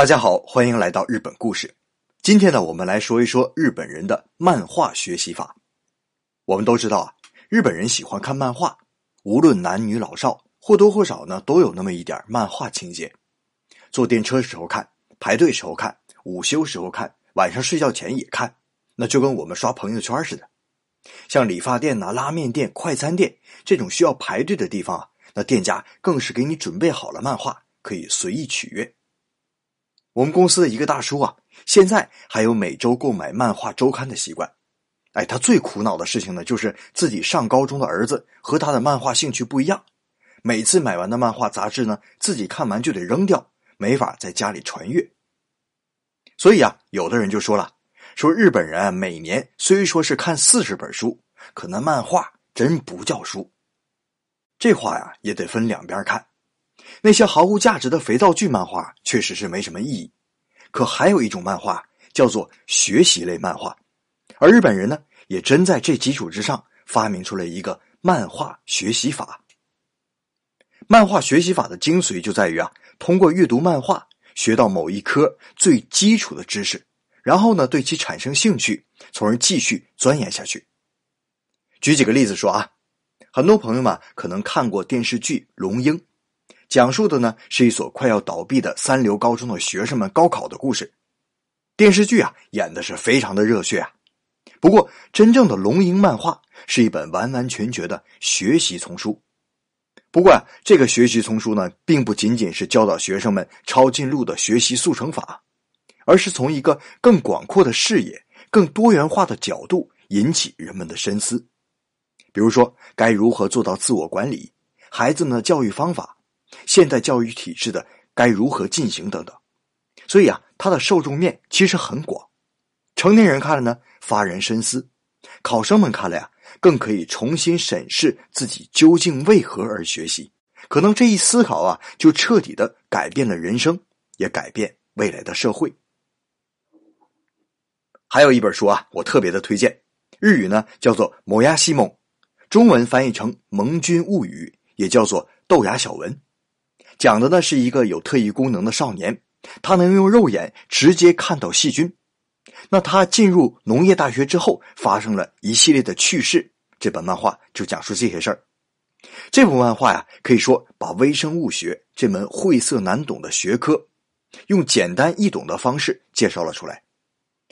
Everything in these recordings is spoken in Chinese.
大家好，欢迎来到日本故事。今天呢，我们来说一说日本人的漫画学习法。我们都知道啊，日本人喜欢看漫画，无论男女老少，或多或少呢都有那么一点漫画情节。坐电车时候看，排队时候看，午休时候看，晚上睡觉前也看，那就跟我们刷朋友圈似的。像理发店呐、拉面店、快餐店这种需要排队的地方啊，那店家更是给你准备好了漫画，可以随意取阅。我们公司的一个大叔啊，现在还有每周购买漫画周刊的习惯。哎，他最苦恼的事情呢，就是自己上高中的儿子和他的漫画兴趣不一样。每次买完的漫画杂志呢，自己看完就得扔掉，没法在家里传阅。所以啊，有的人就说了，说日本人每年虽说是看四十本书，可那漫画真不叫书。这话呀，也得分两边看。那些毫无价值的肥皂剧漫画确实是没什么意义，可还有一种漫画叫做学习类漫画，而日本人呢也真在这基础之上发明出了一个漫画学习法。漫画学习法的精髓就在于啊，通过阅读漫画学到某一科最基础的知识，然后呢对其产生兴趣，从而继续钻研下去。举几个例子说啊，很多朋友们可能看过电视剧《龙樱》。讲述的呢是一所快要倒闭的三流高中的学生们高考的故事。电视剧啊演的是非常的热血啊。不过，真正的龙吟漫画是一本完完全全的学习丛书。不过啊，这个学习丛书呢，并不仅仅是教导学生们抄近路的学习速成法，而是从一个更广阔的视野、更多元化的角度引起人们的深思。比如说，该如何做到自我管理？孩子们的教育方法？现代教育体制的该如何进行等等，所以啊，它的受众面其实很广。成年人看了呢，发人深思；考生们看了呀，更可以重新审视自己究竟为何而学习。可能这一思考啊，就彻底的改变了人生，也改变未来的社会。还有一本书啊，我特别的推荐，日语呢叫做《摩崖西蒙》，中文翻译成《盟军物语》，也叫做《豆芽小文》。讲的呢是一个有特异功能的少年，他能用肉眼直接看到细菌。那他进入农业大学之后，发生了一系列的趣事。这本漫画就讲述这些事儿。这部漫画呀，可以说把微生物学这门晦涩难懂的学科，用简单易懂的方式介绍了出来。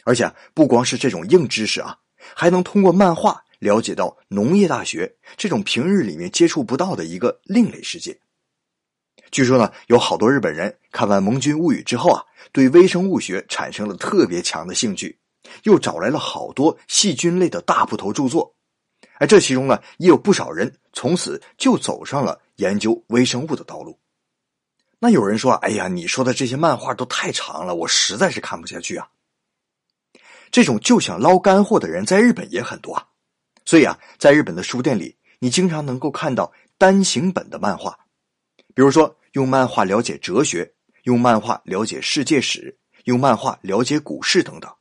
而且不光是这种硬知识啊，还能通过漫画了解到农业大学这种平日里面接触不到的一个另类世界。据说呢，有好多日本人看完《盟军物语》之后啊，对微生物学产生了特别强的兴趣，又找来了好多细菌类的大部头著作。哎，这其中呢，也有不少人从此就走上了研究微生物的道路。那有人说：“哎呀，你说的这些漫画都太长了，我实在是看不下去啊。”这种就想捞干货的人在日本也很多啊，所以啊，在日本的书店里，你经常能够看到单行本的漫画。比如说，用漫画了解哲学，用漫画了解世界史，用漫画了解股市等等，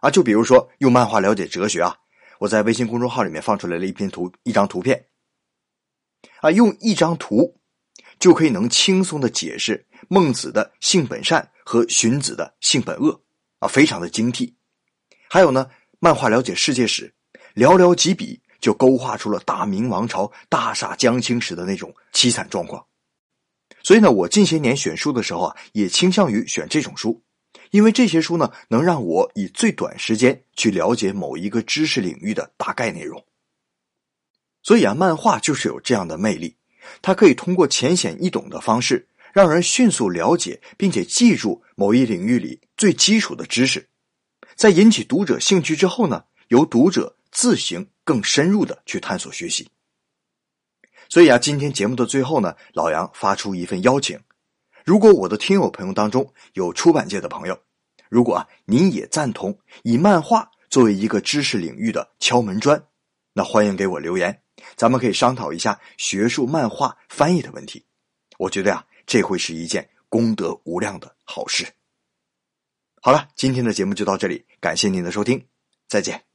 啊，就比如说用漫画了解哲学啊，我在微信公众号里面放出来了一篇图，一张图片，啊，用一张图就可以能轻松的解释孟子的性本善和荀子的性本恶，啊，非常的精辟。还有呢，漫画了解世界史，寥寥几笔就勾画出了大明王朝大厦将倾时的那种凄惨状况。所以呢，我近些年选书的时候啊，也倾向于选这种书，因为这些书呢，能让我以最短时间去了解某一个知识领域的大概内容。所以啊，漫画就是有这样的魅力，它可以通过浅显易懂的方式，让人迅速了解并且记住某一领域里最基础的知识，在引起读者兴趣之后呢，由读者自行更深入的去探索学习。所以啊，今天节目的最后呢，老杨发出一份邀请：如果我的听友朋友当中有出版界的朋友，如果啊您也赞同以漫画作为一个知识领域的敲门砖，那欢迎给我留言，咱们可以商讨一下学术漫画翻译的问题。我觉得呀，这会是一件功德无量的好事。好了，今天的节目就到这里，感谢您的收听，再见。